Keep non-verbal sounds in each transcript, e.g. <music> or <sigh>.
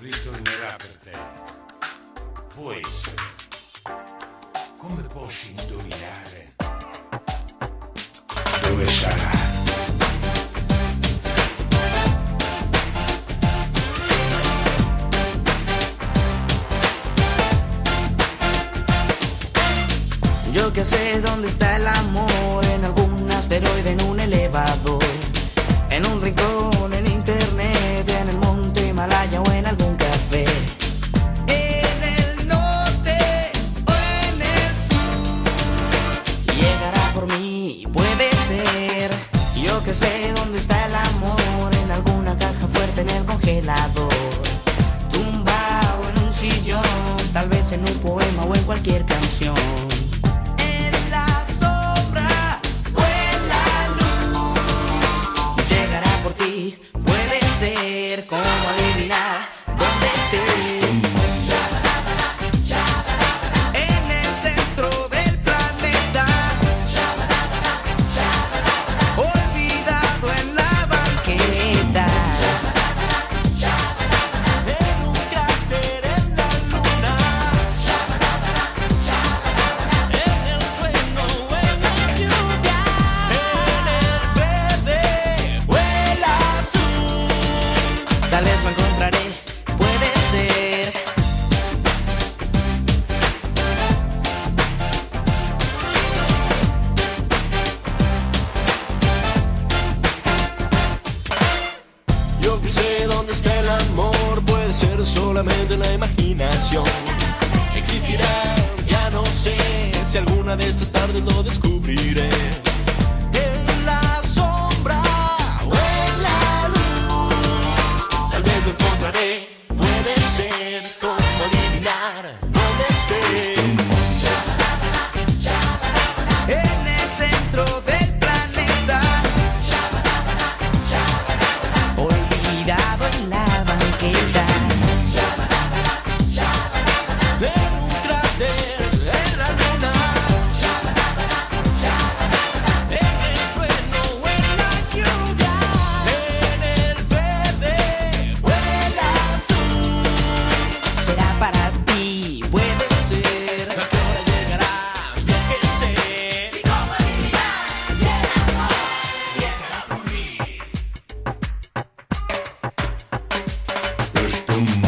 ritornerà per te. Può essere. Come posso indovinare dove sarà? Yo que sé dónde está el amor, en algún asteroide, en un elevador, en un rincón, en en un poema o en cualquier canción. una de esas tardes lo boom.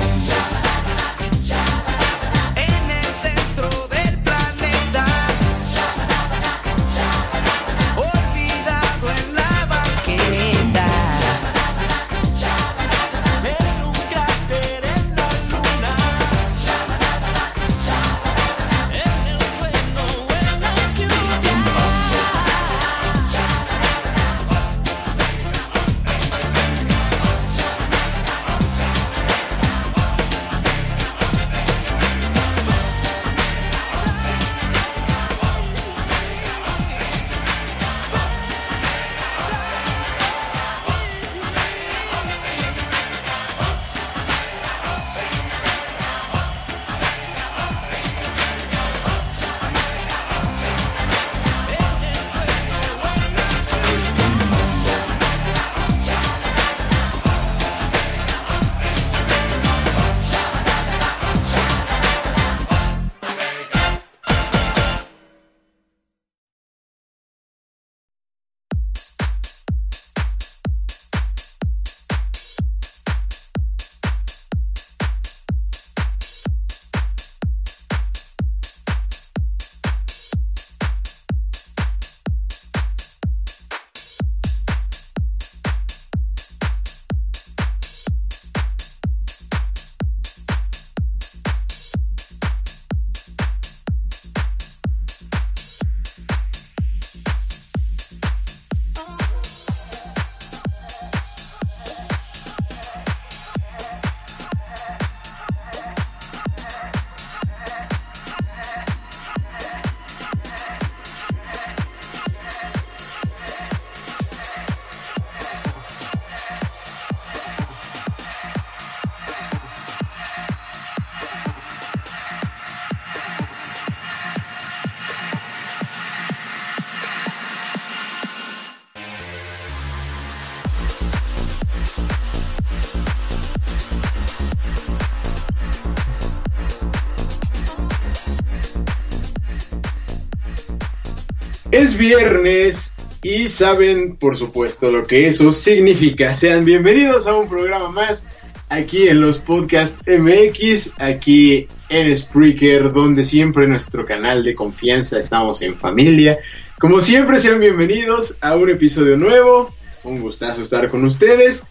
Es viernes y saben, por supuesto, lo que eso significa. Sean bienvenidos a un programa más aquí en los Podcast MX, aquí en Spreaker, donde siempre nuestro canal de confianza estamos en familia. Como siempre, sean bienvenidos a un episodio nuevo. Un gustazo estar con ustedes.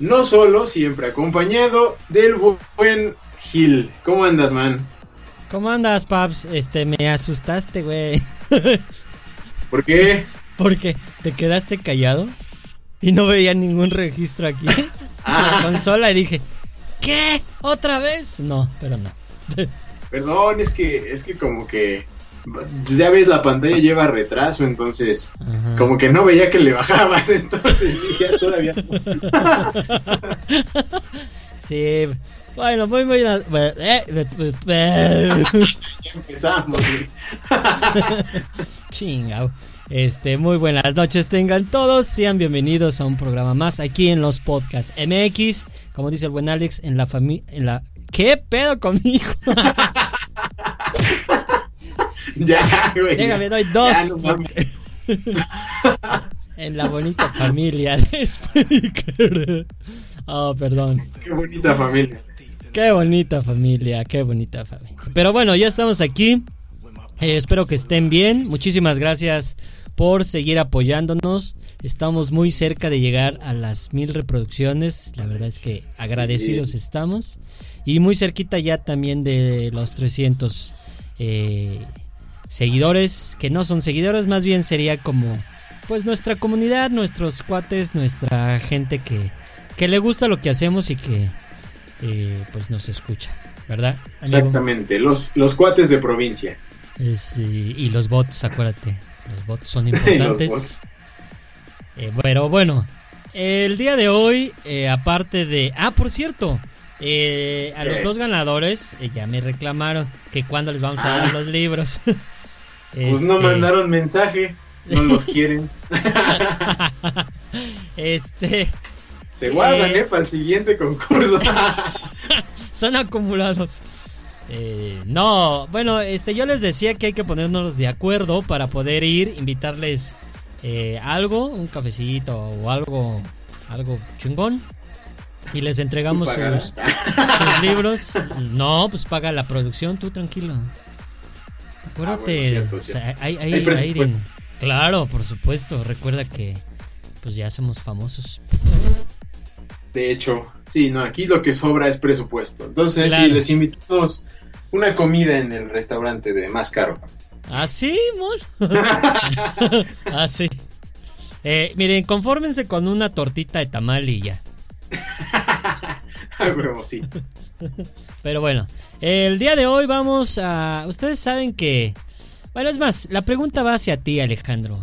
No solo, siempre acompañado del buen Gil. ¿Cómo andas, man? ¿Cómo andas, Paps? Este, me asustaste, güey. <laughs> ¿Por qué? Porque te quedaste callado y no veía ningún registro aquí en <laughs> la consola y dije, ¿qué? ¿Otra vez? No, pero no. <laughs> Perdón, es que, es que como que ya ves la pantalla lleva retraso, entonces Ajá. como que no veía que le bajabas, <laughs> entonces dije todavía. Sí, bueno, muy, muy... eh, ya empezamos. <laughs> Chingao. Este, muy buenas noches tengan todos, sean bienvenidos a un programa más aquí en los podcasts MX, como dice el buen Alex, en la familia, en la... ¿Qué pedo conmigo? <laughs> ya, güey. Déjame, doy dos. Ya, no mames. <laughs> en la bonita familia de Spreaker. Oh, perdón. Qué bonita familia. Qué bonita familia, qué bonita familia. Pero bueno, ya estamos aquí. Eh, espero que estén bien. Muchísimas gracias por seguir apoyándonos. Estamos muy cerca de llegar a las mil reproducciones. La verdad es que agradecidos estamos. Y muy cerquita ya también de los 300 eh, seguidores. Que no son seguidores, más bien sería como pues nuestra comunidad, nuestros cuates, nuestra gente que, que le gusta lo que hacemos y que eh, pues nos escucha, ¿verdad? amigo? Exactamente, los, los cuates de provincia. Es, y, y los bots, acuérdate, los bots son <laughs> importantes. bots. Eh, pero bueno, el día de hoy, eh, aparte de... Ah, por cierto, eh, a los dos ganadores eh, ya me reclamaron que cuándo les vamos a dar Ah. los libros. <laughs> Pues no Este, mandaron mensaje, no los <laughs> quieren. este, Se guardan, Eh. eh, para el siguiente concurso. <laughs> son acumulados. Eh, no, bueno, este, yo les decía que hay que ponernos de acuerdo para poder ir, invitarles eh, algo, un cafecito o algo, algo chingón. Y les entregamos ¿Tú sus, libros. No, pues paga la producción, tú tranquilo. Acuérdate, Ah, bueno, cierto, o cierto. sea, hay, hay- Hay hay presupuesto. din- Claro, por supuesto. Recuerda que pues ya somos famosos. De hecho, sí, no, aquí lo que sobra es presupuesto. Entonces, Claro. sí, les invitamos una comida en el restaurante de más caro. ¿Así, mon? <laughs> Así. Eh, miren, confórmense con una tortita de tamal y ya. <laughs> Ah, huevo, sí. <laughs> Pero bueno, el día de hoy vamos a... Ustedes saben que... Bueno, es más, la pregunta va hacia ti, Alejandro.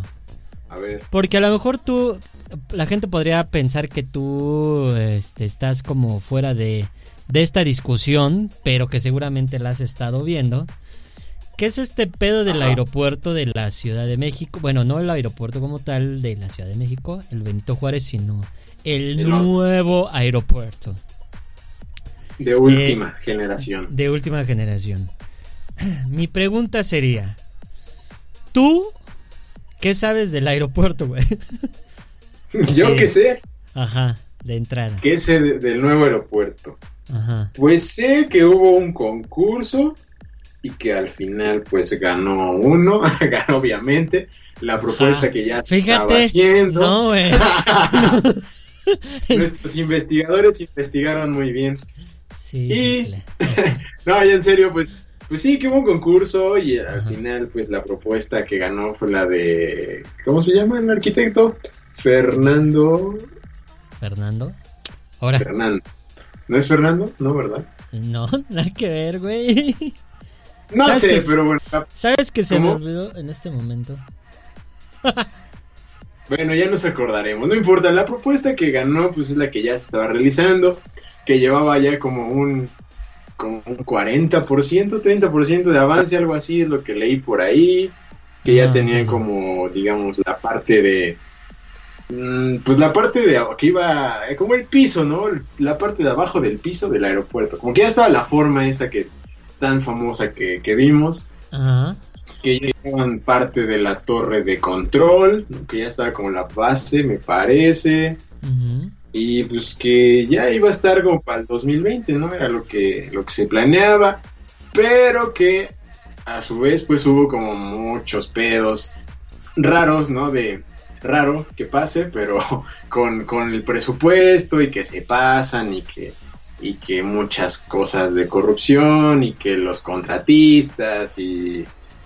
A ver, Porque a lo mejor tú... La gente podría pensar que tú este, estás como fuera de, de esta discusión, pero que seguramente la has estado viendo. ¿Qué es este pedo del Ajá. aeropuerto de la Ciudad de México? Bueno, no el aeropuerto como tal de la Ciudad de México, el Benito Juárez, sino el nuevo aeropuerto de última generación. de última generación. <clears throat> Mi pregunta sería, ¿tú qué sabes del aeropuerto, güey? <laughs> <laughs> Yo sí. qué sé, Ajá, de entrada. qué sé de- del nuevo aeropuerto. Ajá. Pues sé que hubo un concurso y que al final pues ganó uno, <laughs> ganó obviamente la propuesta Ajá. que ya se estaba Fíjate, haciendo. no, <laughs> güey. Nuestros investigadores investigaron muy bien. Sí, Y-. No, ya en serio, pues, pues sí, que hubo un concurso y al Ajá. final, pues la propuesta que ganó fue la de. ¿Cómo se llama el arquitecto? Fernando. Fernando. Ahora, Fernando. ¿No es Fernando? No, ¿verdad? no, <laughs> nada que ver, güey. No ¿Sabes sé, que- pero bueno. ¿Sabes que se ¿Cómo? me olvidó en este momento? <laughs> Bueno, ya nos acordaremos. No importa, la propuesta que ganó, pues es la que ya se estaba realizando, que llevaba ya como un, como un 40%, 30% de avance, algo así, es lo que leí por ahí, que ya Ah, tenía sí, sí. como, digamos, la parte de... mm, Pues la parte de que iba, eh, como el piso, ¿no? La parte de abajo del piso del aeropuerto. Como que ya estaba la forma esa que tan famosa que, que vimos. Ajá. que ya estaban parte de la torre de control, que ya estaba como la base, me parece. Y pues que ya iba a estar como para el 2020, ¿no? Era lo que, lo que se planeaba. Pero que a su vez pues hubo como muchos pedos raros, ¿no? De raro que pase, pero <laughs> con, con el presupuesto y que se pasan y que, y que muchas cosas de corrupción y que los contratistas y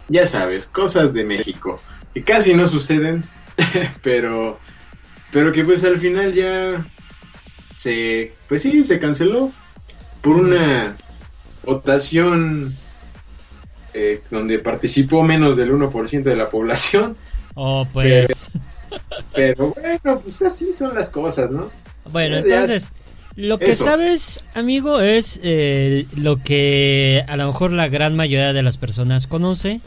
ya sabes, cosas de México que casi no suceden, <laughs> pero, pero que pues al final ya se, pues sí, se canceló por una votación eh, donde participó menos del 1% de la población. Oh, pues. Pero bueno, pues así son las cosas, ¿no? Bueno, entonces, lo que Eso. sabes, amigo, es eh, lo que a lo mejor la gran mayoría de las personas conoce,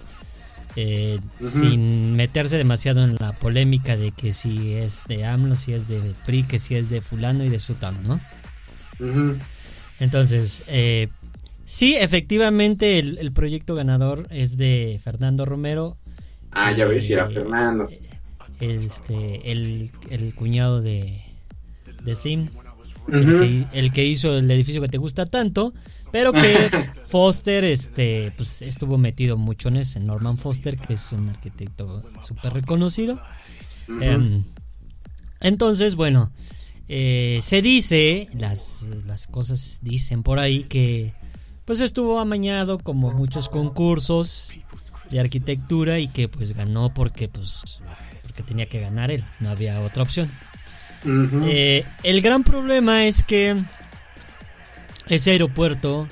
eh, sin meterse demasiado en la polémica de que si es de AMLO, si es de PRI, que si es de fulano y de sutano, ¿no? Entonces, eh, sí, efectivamente el, el proyecto ganador es de Fernando Romero. Ah, ya ves, si era Eh, Fernando. Este, el, el cuñado de, de Slim. El, que, el que hizo el edificio que te gusta tanto, pero que <laughs> Foster este, pues, estuvo metido mucho en ese. Norman Foster, que es un arquitecto súper reconocido. Em, entonces, bueno, eh, se dice, las, las cosas dicen por ahí que pues estuvo amañado como muchos concursos de arquitectura y que pues ganó porque pues tenía que ganar él, no había otra opción. Eh, el gran problema es que ese aeropuerto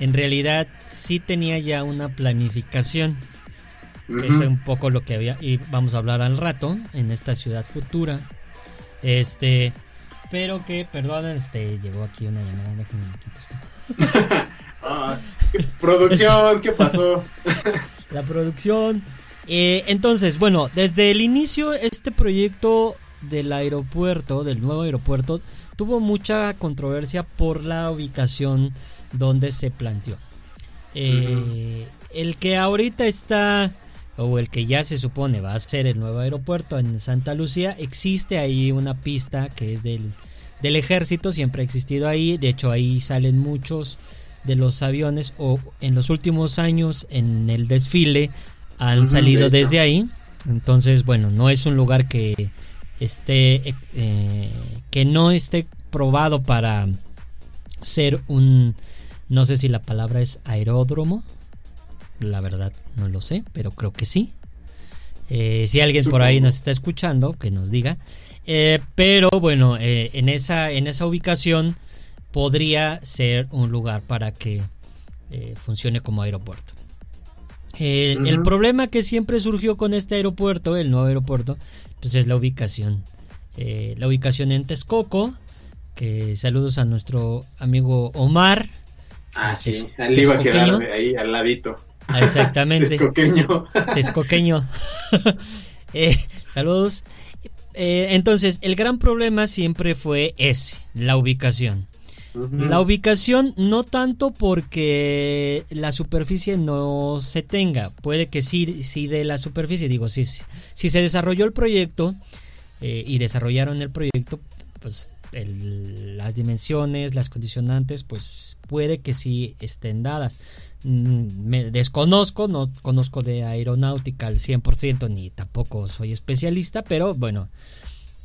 en realidad sí tenía ya una planificación, que es un poco lo que había y vamos a hablar al rato en esta ciudad futura. Este, pero que, perdonen, este, llegó aquí una llamada, déjenme. <laughs> Ah, ¿qué- producción, ¿qué pasó? La producción. Eh, entonces, bueno, desde el inicio este proyecto del aeropuerto, del nuevo aeropuerto, tuvo mucha controversia por la ubicación donde se planteó. Eh, El que ahorita está, o el que ya se supone va a ser el nuevo aeropuerto en Santa Lucía, existe ahí una pista que es del, del ejército, siempre ha existido ahí, de hecho ahí salen muchos de los aviones o en los últimos años en el desfile han salido de desde ahí. Entonces, bueno, no es un lugar que esté eh, que no esté probado para ser un no sé si la palabra es aeródromo. La verdad no lo sé, pero creo que sí. Eh, si alguien por ahí nos está escuchando, que nos diga. Eh, pero bueno, eh, en, esa, en esa ubicación podría ser un lugar para que funcione como aeropuerto. El, el problema que siempre surgió con este aeropuerto, el nuevo aeropuerto, pues es la ubicación. Eh, la ubicación en Texcoco, que saludos a nuestro amigo Omar. Ah, sí, él iba a quedar ahí al ladito. Ah, Exactamente. <laughs> Texcoqueño. Texcoqueño. <laughs> Eh, saludos. Eh, entonces, el gran problema siempre fue ese, la ubicación. La ubicación no tanto porque la superficie no se tenga, puede que sí, sí de la superficie, digo, si, si se desarrolló el proyecto eh, y desarrollaron el proyecto, pues el- las dimensiones, las condicionantes, pues puede que sí estén dadas. Mm, Me desconozco, no conozco de aeronáutica al 100% ni tampoco soy especialista, pero bueno,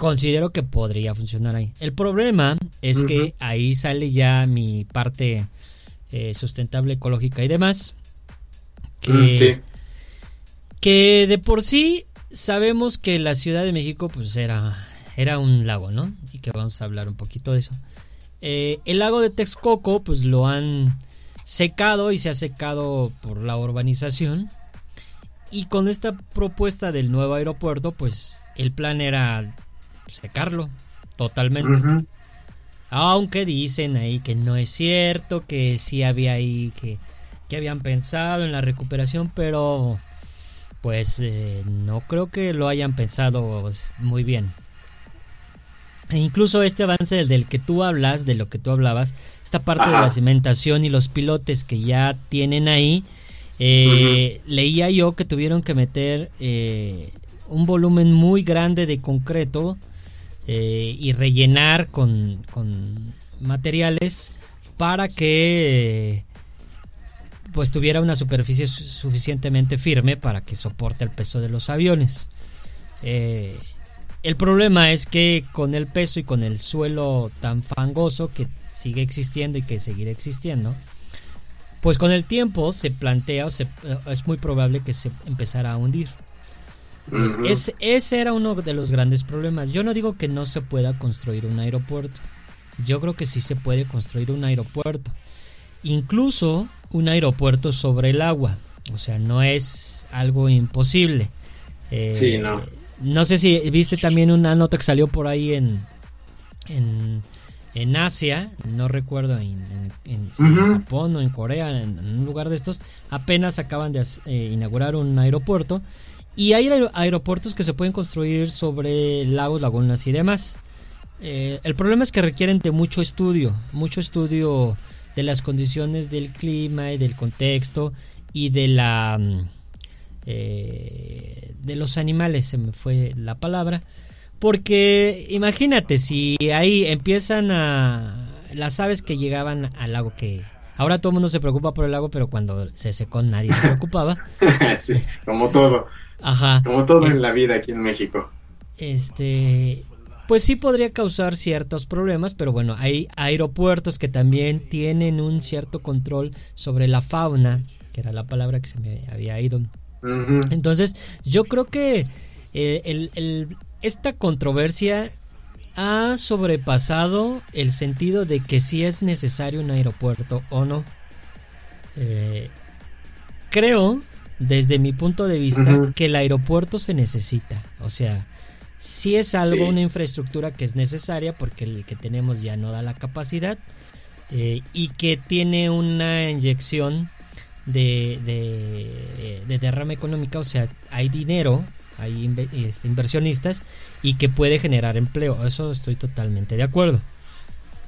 considero que podría funcionar ahí. El problema es que ahí sale ya mi parte eh, sustentable, ecológica y demás. Que, Mm, sí. que de por sí sabemos que la Ciudad de México pues era, era un lago, ¿no? Y que vamos a hablar un poquito de eso. Eh, el lago de Texcoco pues lo han secado y se ha secado por la urbanización. Y con esta propuesta del nuevo aeropuerto pues el plan era secarlo totalmente. Aunque dicen ahí que no es cierto, que sí había ahí, que, que habían pensado en la recuperación, pero pues eh, no creo que lo hayan pensado muy bien. E incluso este avance del, del que tú hablas, de lo que tú hablabas, esta parte de la cimentación y los pilotes que ya tienen ahí, Eh, leía yo que tuvieron que meter eh, un volumen muy grande de concreto eh, y rellenar con, con materiales para que pues tuviera una superficie suficientemente firme para que soporte el peso de los aviones. el problema es que con el peso y con el suelo tan fangoso que sigue existiendo y que seguirá existiendo, pues con el tiempo se plantea o se, eh, es muy probable que se empezara a hundir. Pues ese era uno de los grandes problemas. Yo no digo que no se pueda construir un aeropuerto. Yo creo que sí se puede construir un aeropuerto. Incluso un aeropuerto sobre el agua. O sea, no es algo imposible. Eh, sí, no. No sé si viste también una nota que salió por ahí en, en en Asia, no recuerdo en, Japón o en Corea, en, un lugar de estos, apenas acaban de eh, inaugurar un aeropuerto y hay aeropuertos que se pueden construir sobre lagos, lagunas y demás. Eh, el problema es que requieren de mucho estudio, mucho estudio de las condiciones del clima y del contexto y de la mm, eh, de los animales, se me fue la palabra porque imagínate, si ahí empiezan a... Las aves que llegaban al lago que... Ahora todo el mundo se preocupa por el lago, pero cuando se secó nadie se preocupaba. <laughs> sí, como todo. Ajá. Como todo en la vida aquí en México. Este... Pues sí podría causar ciertos problemas, pero bueno, hay aeropuertos que también tienen un cierto control sobre la fauna, que era la palabra que se me había ido. Entonces, yo creo que eh, el, esta controversia ha sobrepasado el sentido de que si es necesario un aeropuerto o no. Eh, creo, desde mi punto de vista, que el aeropuerto se necesita. O sea, si es algo, una infraestructura que es necesaria porque el que tenemos ya no da la capacidad eh, y que tiene una inyección de, de, de derrama económica, o sea, hay dinero hay este, inversionistas y que puede generar empleo. Eso estoy totalmente de acuerdo.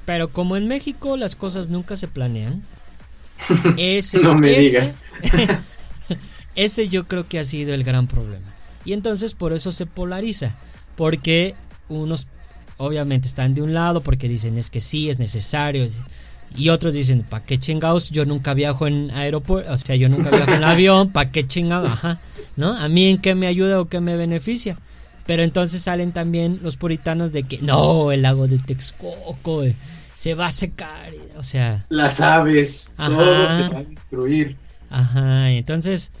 Pero como en México las cosas nunca se planean, <laughs> ese, no me digas. <laughs> ese yo creo que ha sido el gran problema. Y entonces por eso se polariza, porque unos obviamente están de un lado porque dicen es que sí, es necesario, y otros dicen, ¿para qué chingados? Yo nunca viajo en aeropuerto, o sea, yo nunca viajo en <laughs> avión, ¿para qué chingados? Ajá, ¿no? ¿A mí en qué me ayuda o qué me beneficia? Pero entonces salen también los puritanos de que, no, el lago de Texcoco eh, se va a secar, o sea... Las aves, todo se va a destruir. Ajá, entonces,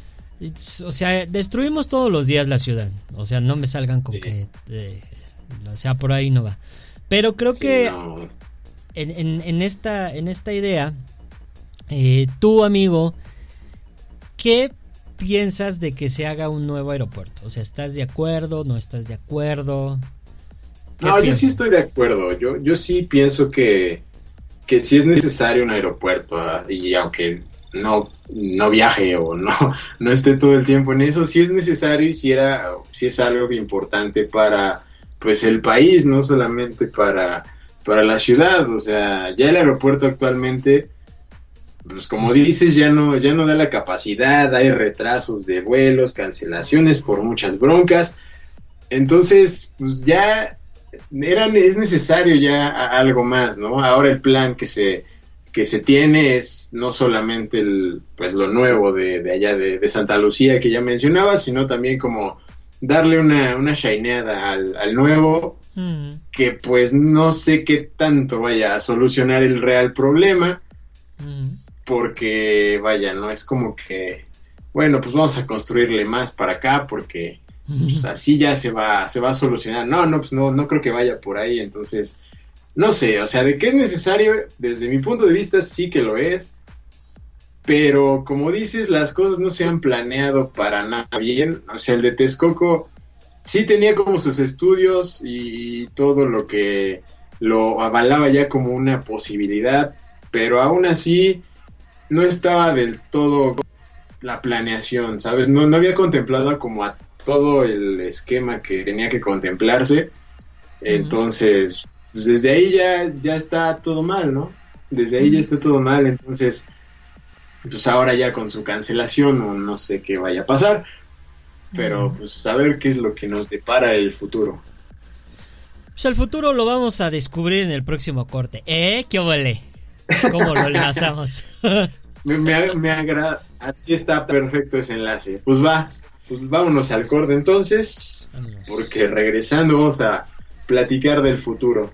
o sea, destruimos todos los días la ciudad, o sea, no me salgan con que, eh, o sea, por ahí no va. Pero creo que en, esta, en esta idea, eh, tú amigo, ¿qué piensas de que se haga un nuevo aeropuerto? O sea, ¿estás de acuerdo? ¿No estás de acuerdo? No, yo sí estoy de acuerdo. Yo, yo sí pienso que, que sí es necesario un aeropuerto ah, y aunque no, no viaje o no, no esté todo el tiempo en eso, sí es necesario y sí, era, sí es algo importante para pues el país, no solamente para para la ciudad. O sea, ya el aeropuerto actualmente, pues como dices, ya no, ya no da la capacidad, hay retrasos de vuelos, cancelaciones por muchas broncas. Entonces, pues ya eran, es necesario ya algo más, ¿no? Ahora el plan que se, que se tiene es no solamente el, pues lo nuevo de, de allá de, de, Santa Lucía que ya mencionaba, sino también como darle una, una shineada al, al nuevo, mm. que pues no sé qué tanto vaya a solucionar el real problema, mm. porque vaya, no es como que, bueno, pues vamos a construirle más para acá, porque pues, así ya se va, se va a solucionar. No, no, pues no, no creo que vaya por ahí, entonces, no sé, o sea, de qué es necesario, desde mi punto de vista sí que lo es, pero como dices, las cosas no se han planeado para nada bien. O sea, el de Texcoco sí tenía como sus estudios y todo lo que lo avalaba ya como una posibilidad, pero aún así no estaba del todo la planeación, ¿sabes? No, no había contemplado como a todo el esquema que tenía que contemplarse. Entonces, pues desde ahí ya, ya está todo mal, ¿no? Desde ahí ya está todo mal. Entonces, pues ahora ya con su cancelación no, no sé qué vaya a pasar, pero pues a ver qué es lo que nos depara el futuro. Pues el futuro lo vamos a descubrir en el próximo corte. ¿Eh? ¿Qué vale? ¿Cómo lo enlazamos? <laughs> Me, me, me agrada, así está perfecto ese enlace. Pues va, pues vámonos al corte entonces, porque regresando vamos a platicar del futuro.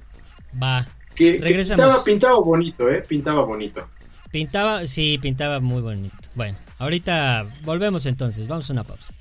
Va. Que, que pintaba, pintaba bonito, ¿eh? Pintaba bonito. Pintaba, sí, pintaba muy bonito. Bueno, ahorita volvemos entonces. Vamos a una pausa.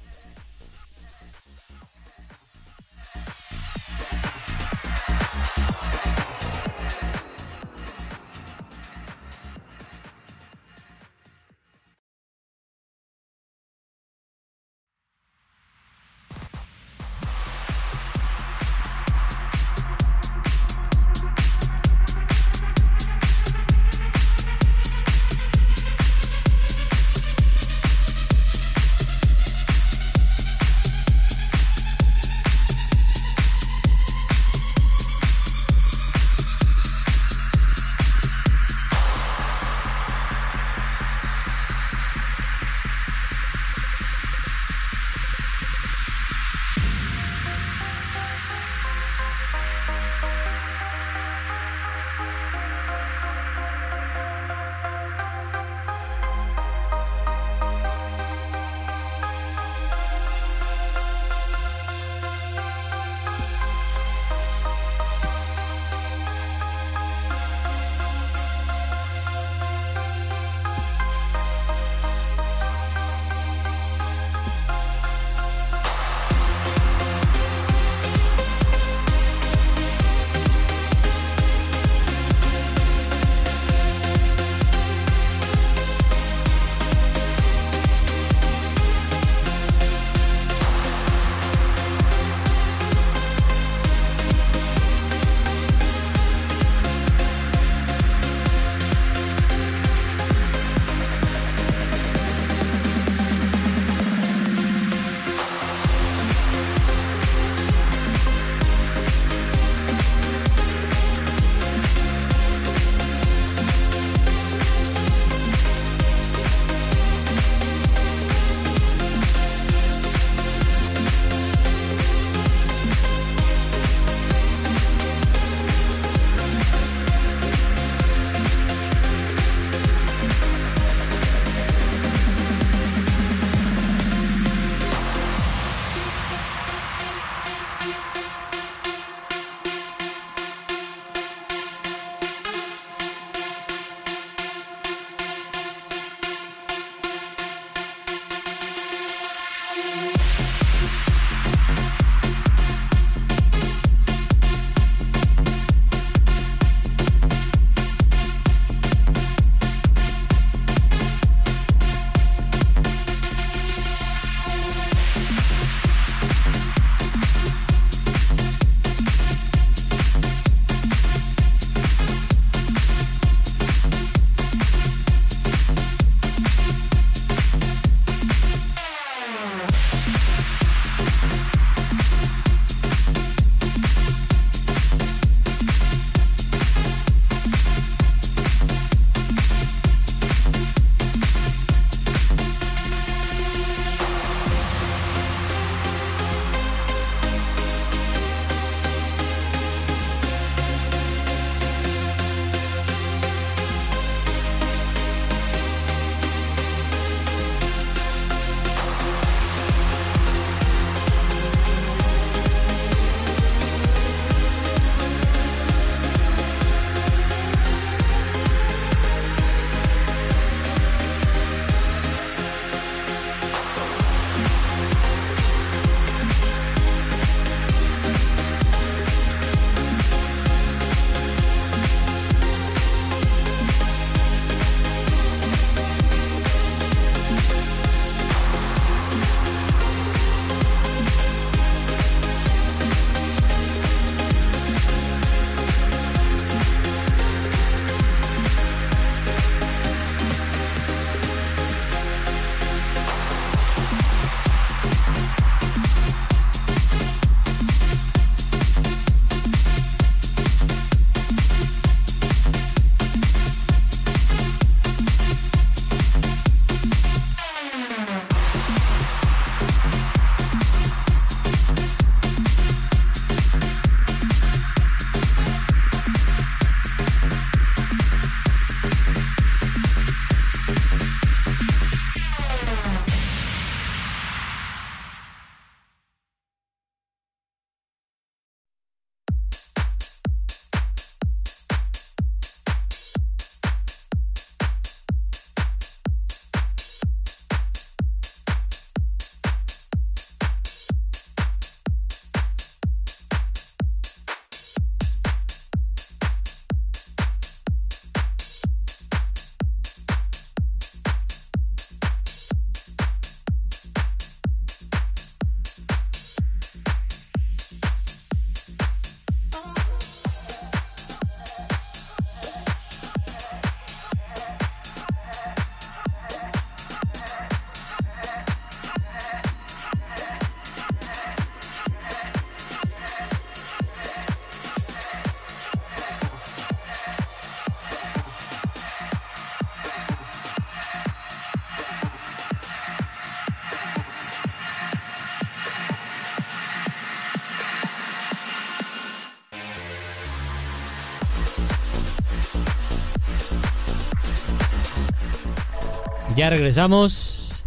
Ya regresamos.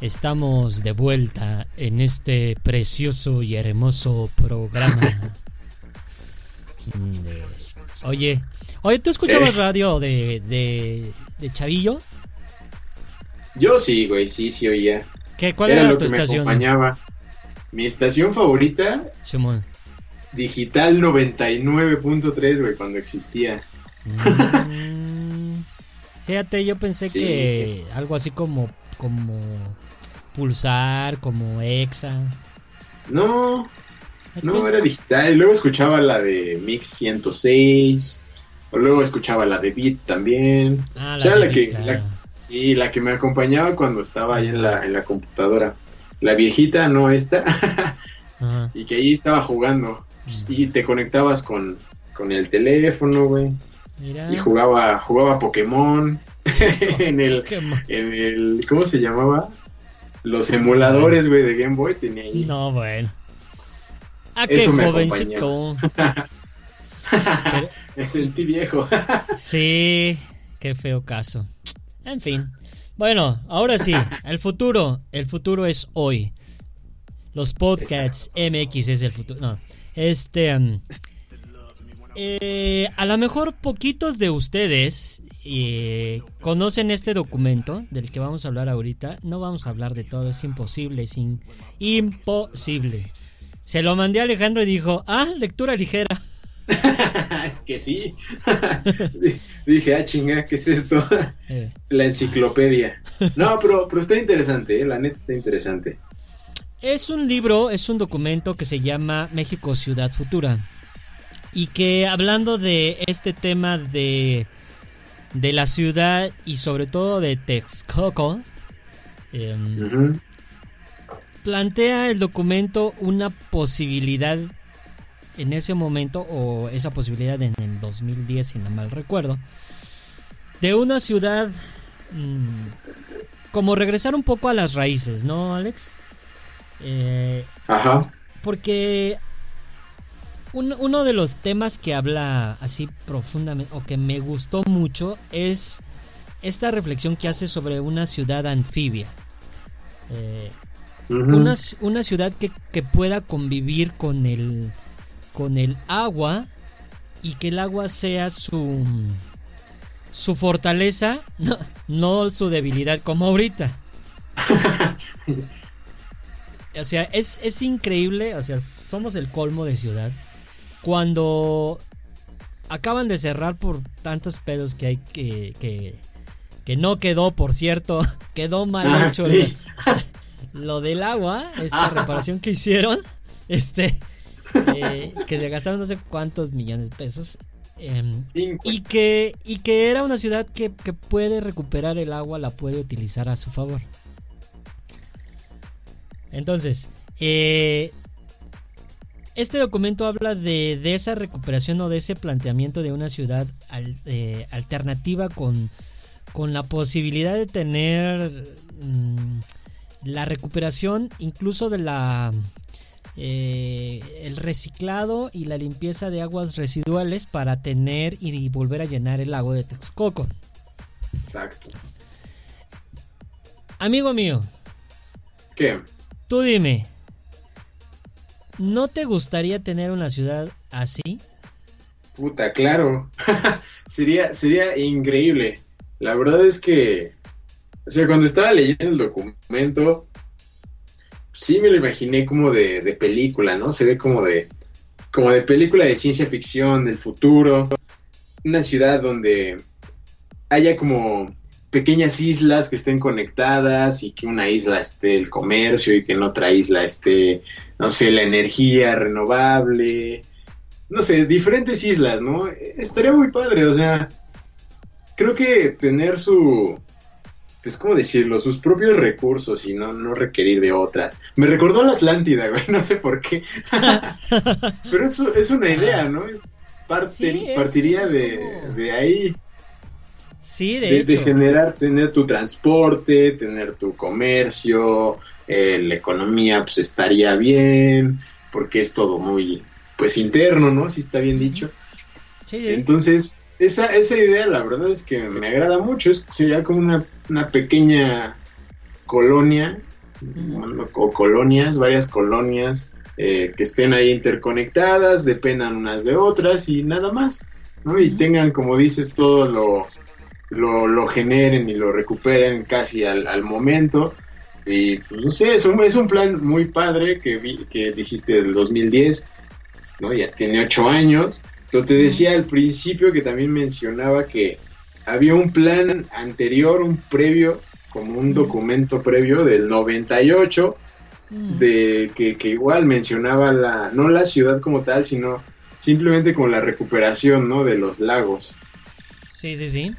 Estamos de vuelta en este precioso y hermoso programa. <laughs> Oye, oye, ¿tú escuchabas ¿Qué? radio de, de, de Chavillo? Yo sí, güey, sí, sí oía. ¿Qué, ¿Cuál era, era, lo tu que me estación? acompañaba. Mi estación favorita, Simón. Digital 99.3, güey, cuando existía. Mm, Fíjate, yo pensé Sí. que algo así como, como Pulsar, como Exa. No, no, era digital. Luego escuchaba la de Mix 106. O luego escuchaba la de Beat también. Ah, O sea, la que, la- sí, la que me acompañaba cuando estaba ahí en la, en la computadora. La viejita, no esta. <laughs> Ajá. y que ahí estaba jugando. Y te conectabas con, con el teléfono, güey. Mira. Y jugaba, jugaba Pokémon. <laughs> en el, en el, ¿cómo se llamaba? Los emuladores, güey, de Game Boy tenía ahí. No, bueno. Ah, qué Eso me jovencito. Pero- <laughs> Me sentí viejo. <laughs> sí, qué feo caso. En fin. Bueno, ahora sí, el futuro. El futuro es hoy. Los podcasts MX es el futuro. No, este. mm, eh, a lo mejor poquitos de ustedes eh, conocen este documento del que vamos a hablar ahorita. No vamos a hablar de todo, es imposible, es in- imposible. Se lo mandé a Alejandro y dijo, ah, lectura ligera. <laughs> es que sí. <laughs> Dije, ah, chinga, ¿qué es esto? Eh, La enciclopedia. No, pero, pero está interesante, ¿eh? la neta está interesante. Es un libro, es un documento que se llama México Ciudad Futura. Y que hablando de este tema de, de la ciudad y sobre todo de Texcoco, em, plantea el documento una posibilidad en ese momento, o esa posibilidad en el 2010, si no mal recuerdo, de una ciudad mm, como regresar un poco a las raíces, ¿no, Alex? Eh, Ajá. porque un- uno de los temas que habla así profundamente, o que me gustó mucho, es esta reflexión que hace sobre una ciudad anfibia. Eh, una, ci- una ciudad que, que pueda convivir con el, con el agua y que el agua sea su, su fortaleza, <laughs> no, no su debilidad como ahorita. <laughs> O sea, es, es increíble, o sea, somos el colmo de ciudad. Cuando acaban de cerrar por tantos pedos que hay que, que, que no quedó, por cierto, <laughs> quedó mal Ah, hecho sí. lo del agua, esta Ah. reparación que hicieron, este, eh, que se gastaron no sé cuántos millones de pesos. em, y que, y que era una ciudad que, que puede recuperar el agua, la puede utilizar a su favor. Entonces, eh, este documento habla de, de esa recuperación o de ese planteamiento de una ciudad al- eh, alternativa con, con la posibilidad de tener mm, la recuperación incluso de la eh, el reciclado y la limpieza de aguas residuales para tener y volver a llenar el lago de Texcoco. Exacto. Amigo mío, ¿Qué? tú dime, ¿no te gustaría tener una ciudad así? Puta, claro. <laughs> sería, sería increíble. La verdad es que, o sea, cuando estaba leyendo el documento, sí me lo imaginé como de, de película, ¿no? Se ve como de, como de película de ciencia ficción, del futuro. Una ciudad donde haya como pequeñas islas que estén conectadas y que una isla esté el comercio y que en otra isla esté, no sé, la energía renovable no sé, diferentes islas, ¿no? Estaría muy padre, o sea, creo que tener su, pues, ¿cómo decirlo? Sus propios recursos y no, no requerir de otras. Me recordó a la Atlántida, <laughs> güey, no sé por qué. <laughs> Pero eso es una idea, ¿no? Es parte- Sí, es- partiría es de, de ahí, Sí, de, de, de hecho. generar, tener tu transporte, tener tu comercio, eh, la economía pues estaría bien, porque es todo muy, pues interno, ¿no? Si está bien dicho. Sí, sí. Entonces, esa, esa idea la verdad es que me agrada mucho. Es, sería como una, una pequeña colonia o colonias, varias colonias eh, que estén ahí interconectadas, dependan unas de otras y nada más, ¿no? Y tengan, como dices, todo lo, lo, lo generen y lo recuperen casi al, al momento. Y pues no sé, es un, es un plan muy padre que, vi, que dijiste del 2010, ¿no? Ya tiene ocho años. Lo te decía al principio que también mencionaba que había un plan anterior, un previo, como un documento previo del 98, de que, que, igual mencionaba la, no la ciudad como tal, sino simplemente con la recuperación, ¿no? De los lagos. Sí, sí, sí.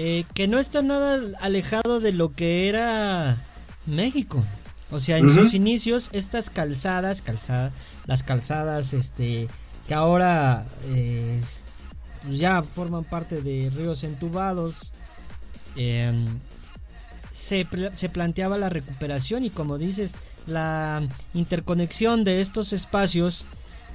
Eh, que no está nada alejado de lo que era México. O sea, en uh -huh. sus inicios, estas calzadas, calzadas, las calzadas, este, que ahora eh, ya forman parte de ríos entubados, eh, se, se, planteaba la recuperación y como dices, la interconexión de estos espacios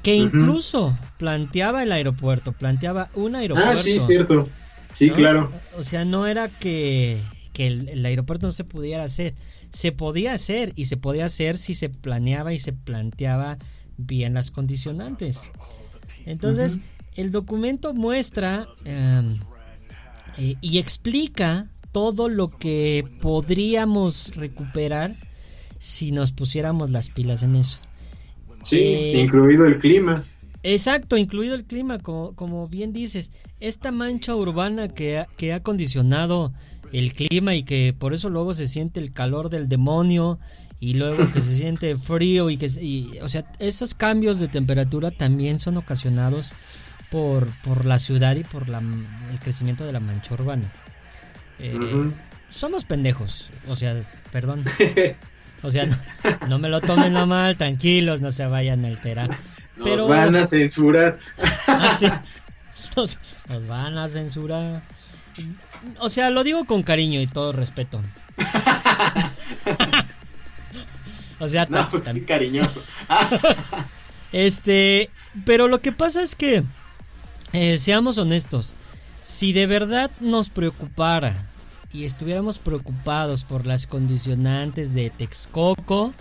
que incluso uh -huh. planteaba el aeropuerto, planteaba un aeropuerto. Ah, sí, cierto. Sí, ¿no? claro. O sea, no era que, que el, el, aeropuerto no se pudiera hacer, se podía hacer y se podía hacer si se planeaba y se planteaba bien las condicionantes. Entonces, uh -huh. el documento muestra eh, eh, y explica todo lo que podríamos recuperar si nos pusiéramos las pilas en eso. Sí, eh, incluido el clima. Exacto, incluido el clima, como, como bien dices, esta mancha urbana que ha, que ha condicionado el clima y que por eso luego se siente el calor del demonio y luego que se <laughs> siente frío y que y, o sea esos cambios de temperatura también son ocasionados por, por la ciudad y por la, el crecimiento de la mancha urbana. Eh, uh -huh. somos pendejos o sea perdón. <laughs> O sea no, no, me lo tomen a mal tranquilos no se vayan a alterar nos pero van a censurar ah, sí. <laughs> nos, nos van a censurar o sea, lo digo con cariño y todo respeto. <laughs> o sea, no, pues tan cariñoso. <laughs> este, pero lo que pasa es que eh, seamos honestos, si de verdad nos preocupara y estuviéramos preocupados por las condicionantes de Texcoco,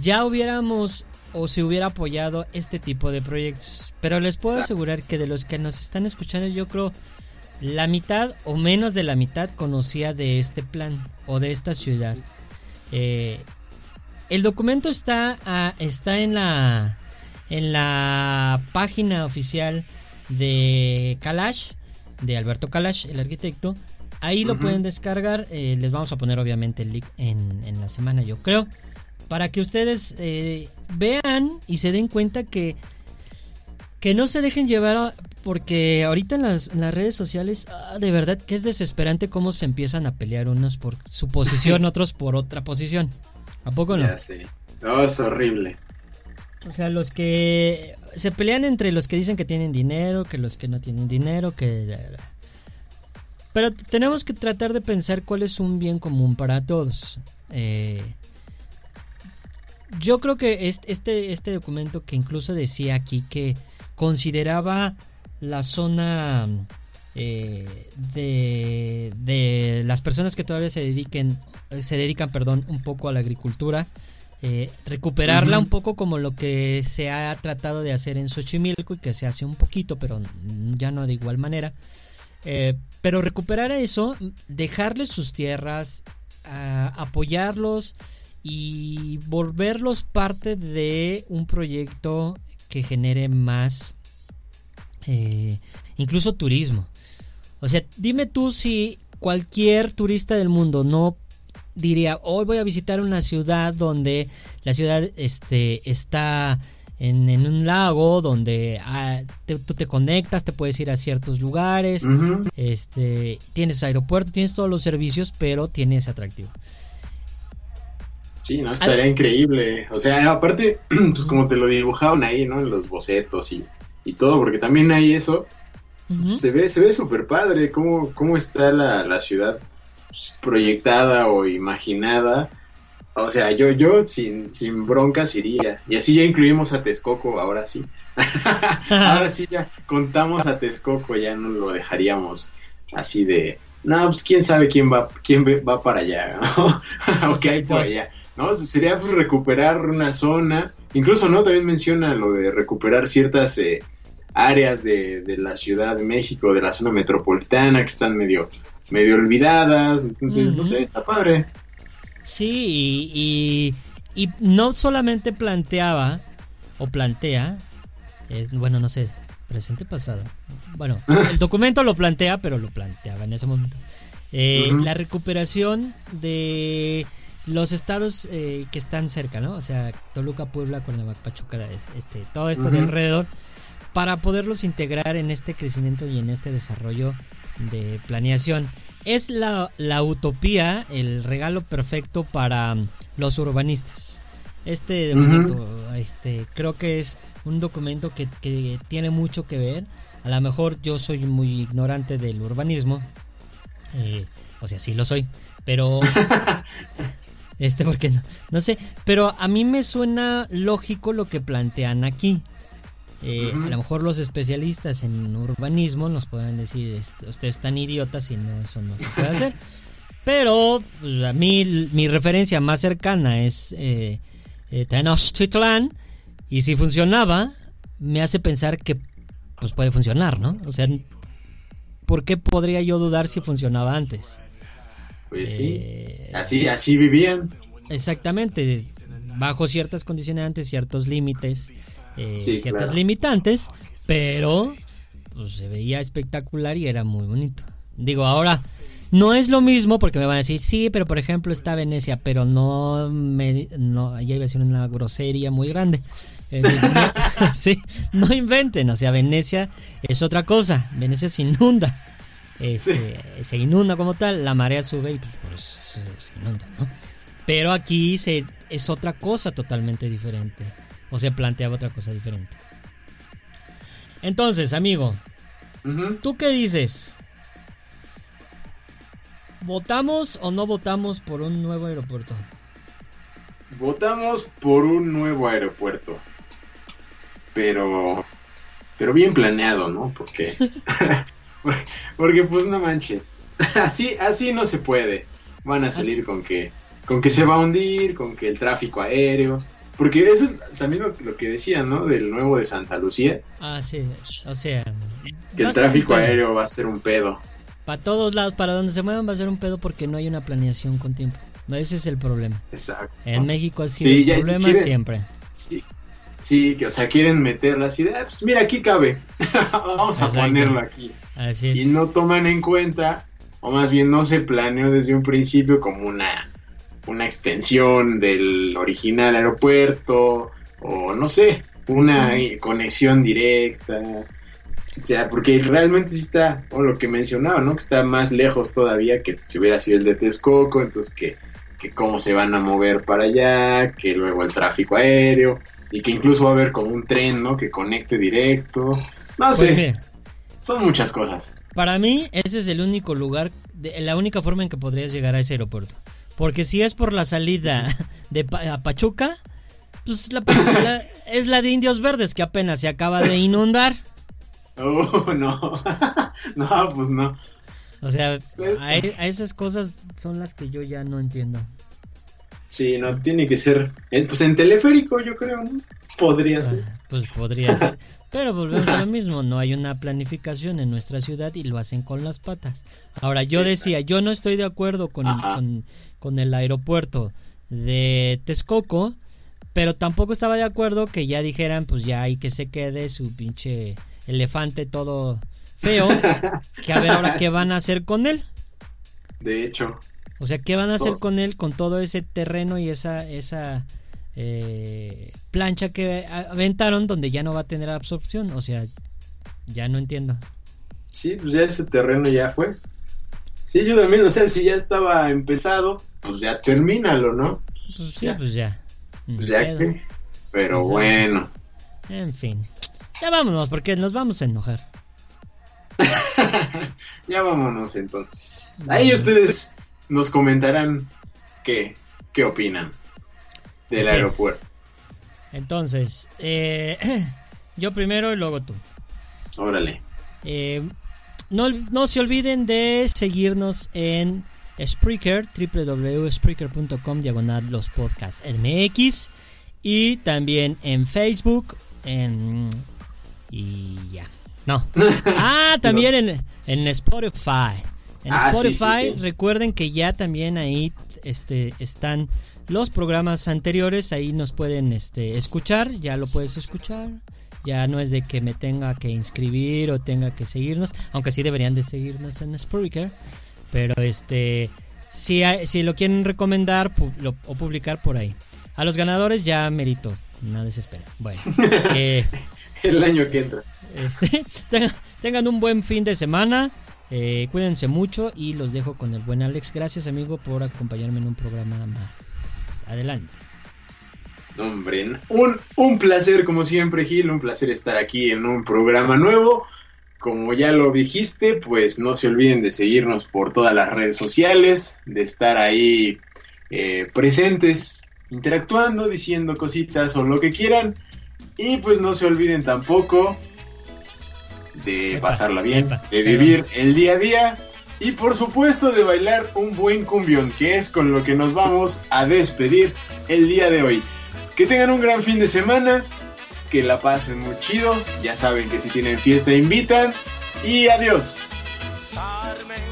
ya hubiéramos o se hubiera apoyado este tipo de proyectos. Pero les puedo asegurar que de los que nos están escuchando, yo creo la mitad o menos de la mitad conocía de este plan o de esta ciudad. Eh, el documento está, uh, está en, la, en la página oficial de Kalash, de Alberto Kalash, el arquitecto. Ahí uh -huh. lo pueden descargar. Eh, les vamos a poner obviamente el link en, en, la semana, yo creo. Para que ustedes eh, vean y se den cuenta que que no se dejen llevar porque ahorita en las, en las redes sociales ah, de verdad que es desesperante cómo se empiezan a pelear unos por su posición, <laughs> otros por otra posición. ¿A poco no? Ya sé. No, es horrible. O sea, los que se pelean entre los que dicen que tienen dinero, que los que no tienen dinero, que pero tenemos que tratar de pensar cuál es un bien común para todos. Eh, yo creo que este, este documento que incluso decía aquí que consideraba la zona eh, de, de, las personas que todavía se dediquen se dedican perdón un poco a la agricultura eh, recuperarla uh -huh. un poco como lo que se ha tratado de hacer en Xochimilco y que se hace un poquito pero ya no de igual manera eh, pero recuperar eso dejarles sus tierras uh, apoyarlos y volverlos parte de un proyecto que genere más eh, incluso turismo. O sea, dime tú si cualquier turista del mundo no diría, hoy voy a visitar una ciudad donde la ciudad este, está en, en un lago, donde ah, te, tú te conectas, te puedes ir a ciertos lugares, uh -huh. este, tienes aeropuerto, tienes todos los servicios, pero tienes atractivo. Sí, no, estaría Al... increíble. O sea, aparte, <clears throat> pues como te lo dibujaban ahí, ¿no? En los bocetos y y todo, porque también hay eso. Uh -huh. Se ve, se ve súper padre cómo, cómo está la, la ciudad proyectada o imaginada. O sea, yo, yo sin, sin broncas iría. Y así ya incluimos a Texcoco, ahora sí. <laughs> ahora sí ya contamos a Texcoco, ya no lo dejaríamos así de, no, pues quién sabe quién va, quién va para allá, ¿no? <laughs> o qué hay por allá. ¿No? Sería pues, recuperar una zona, incluso, ¿no? También menciona lo de recuperar ciertas eh, áreas de, de, la Ciudad de México, de la zona metropolitana, que están medio, medio olvidadas, entonces, no sé, está padre. Sí, y, y, no solamente planteaba, o plantea, es, bueno, no sé, presente pasado. Bueno, <laughs> el documento lo plantea, pero lo planteaba en ese momento. Eh, La recuperación de los estados eh, que están cerca, ¿no? O sea, Toluca, Puebla, Cuernavaca, Pachuca, este, todo esto de alrededor, para poderlos integrar en este crecimiento y en este desarrollo de planeación. Es la, la utopía, el regalo perfecto para los urbanistas. Este documento, este, creo que es un documento que, que, tiene mucho que ver. A lo mejor yo soy muy ignorante del urbanismo, eh, o sea, sí lo soy, pero <laughs> este, porque no, no sé, pero a mí me suena lógico lo que plantean aquí. Eh, a lo mejor los especialistas en urbanismo nos podrán decir, ustedes están idiotas y no, eso no se puede <laughs> hacer. Pero pues, a mí mi referencia más cercana es eh, eh, Tenochtitlan y si funcionaba, me hace pensar que pues puede funcionar, ¿no? O sea, ¿por qué podría yo dudar si funcionaba antes? Pues sí, eh, así, así vivían. Exactamente, bajo ciertas condiciones antes, ciertos límites, eh, ciertas limitantes, pero pues, se veía espectacular y era muy bonito. Digo, ahora no es lo mismo porque me van a decir, sí, pero por ejemplo está Venecia, pero no, me, no ya iba a ser una grosería muy grande. Eh, <laughs> <laughs> sí, no inventen, o sea, Venecia es otra cosa, Venecia se inunda. Este, se inunda como tal, la marea sube y pues por eso se, inunda, ¿no? Pero aquí se, es otra cosa totalmente diferente, o se planteaba otra cosa diferente. Entonces, amigo, ¿tú qué dices? ¿Votamos o no votamos por un nuevo aeropuerto? Votamos por un nuevo aeropuerto. Pero pero bien planeado, ¿no? Porque <laughs> <laughs> Porque pues no manches. <laughs> Así, así no se puede. Van a salir con que, con que se va a hundir, con que el tráfico aéreo. Porque eso es también lo, que decían, ¿no? Del nuevo de Santa Lucía. Ah, sí. O sea. Que el tráfico aéreo va a ser un pedo. Para todos lados, para donde se muevan va a ser un pedo porque no hay una planeación con tiempo. Ese es el problema. Exacto. En México ha sido el problema siempre. Sí, sí, que o sea, quieren meter la ciudad. Pues mira, aquí cabe. <laughs> Vamos a ponerlo aquí. Y no toman en cuenta, o más bien no se planeó desde un principio como una, una extensión del original aeropuerto, o no sé, una conexión directa. O sea, porque realmente sí está, o lo que mencionaba, ¿no? Que está más lejos todavía que si hubiera sido el de Texcoco, entonces que, que cómo se van a mover para allá, que luego el tráfico aéreo, y que incluso va a haber como un tren, ¿no? Que conecte directo. No pues sé. Son muchas cosas. Para mí, ese es el único lugar, la única forma en que podrías llegar a ese aeropuerto. Porque si es por la salida <laughs> de a Pachuca, pues la, <laughs> es la de Indios Verdes que apenas se acaba de inundar. Oh, no. <laughs> no, pues no. O sea, a, esas cosas son las que yo ya no entiendo. Sí, no, tiene que ser. Pues en teleférico, yo creo, ¿no? Podría ser. Ah, pues podría ser. Pero volvemos a lo mismo, no hay una planificación en nuestra ciudad y lo hacen con las patas. Ahora, yo decía, yo no estoy de acuerdo con el, con, el aeropuerto de Texcoco, pero tampoco estaba de acuerdo que ya dijeran, pues ya hay que se quede su pinche elefante todo feo, <laughs> que a ver ahora qué van a hacer con él. De hecho. O sea, ¿qué van a hacer con él, con todo ese terreno y esa, esa eh, plancha que aventaron donde ya no va a tener absorción. O sea, ya no entiendo. Sí, pues ya ese terreno ya fue. Sí, yo también, o sea, si ya estaba empezado, pues ya termínalo, ¿no? Pues sí, pues ya. Pues ya que. Pero pues bueno. En fin. Ya vámonos, porque nos vamos a enojar. <laughs> ya vámonos entonces. Ahí ustedes nos comentarán qué, qué opinan. Del Así es. aeropuerto. Entonces, eh, <clears throat> yo primero y luego tú. Órale. Eh, no, no se olviden de seguirnos en Spreaker, www.spreaker.com, diagonal los podcasts MX. Y también en Facebook. En, y ya. No. <laughs> Ah, también en, en Spotify. En Ah, sí, Spotify, sí, sí. recuerden que ya también ahí este, están los programas anteriores. Ahí nos pueden este, escuchar. Ya lo puedes escuchar. Ya no es de que me tenga que inscribir o tenga que seguirnos. Aunque sí deberían de seguirnos en Spreaker. Pero este. Si, hay- si lo quieren recomendar pu- lo- o publicar por ahí. A los ganadores ya merito. No desesperen. Bueno. <laughs> eh, El año que entra. este, <laughs> tengan, tengan un buen fin de semana. eh, cuídense mucho y los dejo con el buen Alex. Gracias, amigo, por acompañarme en un programa más. Adelante. Hombre, un, un placer como siempre, Gil, un placer estar aquí en un programa nuevo. Como ya lo dijiste, pues no se olviden de seguirnos por todas las redes sociales, de estar ahí eh, presentes, interactuando, diciendo cositas o lo que quieran. Y pues no se olviden tampoco de Epa, pasarla bien, epa, de vivir el día a día y por supuesto de bailar un buen cumbión, que es con lo que nos vamos a despedir el día de hoy. Que tengan un gran fin de semana, que la pasen muy chido, ya saben que si tienen fiesta invitan y adiós. Carmen,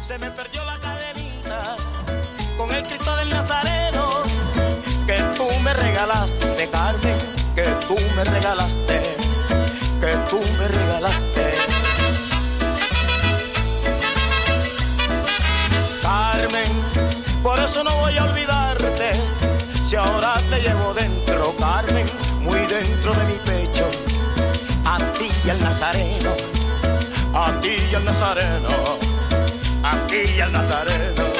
se me perdió la cadenita con el Cristo del Nazareno que tú me regalaste, Carmen, que tú me regalaste, que tú me regalaste. Por eso no voy a olvidarte, si ahora te llevo dentro, Carmen, muy dentro de mi pecho, a ti y al Nazareno. A ti y al Nazareno, a ti y al Nazareno.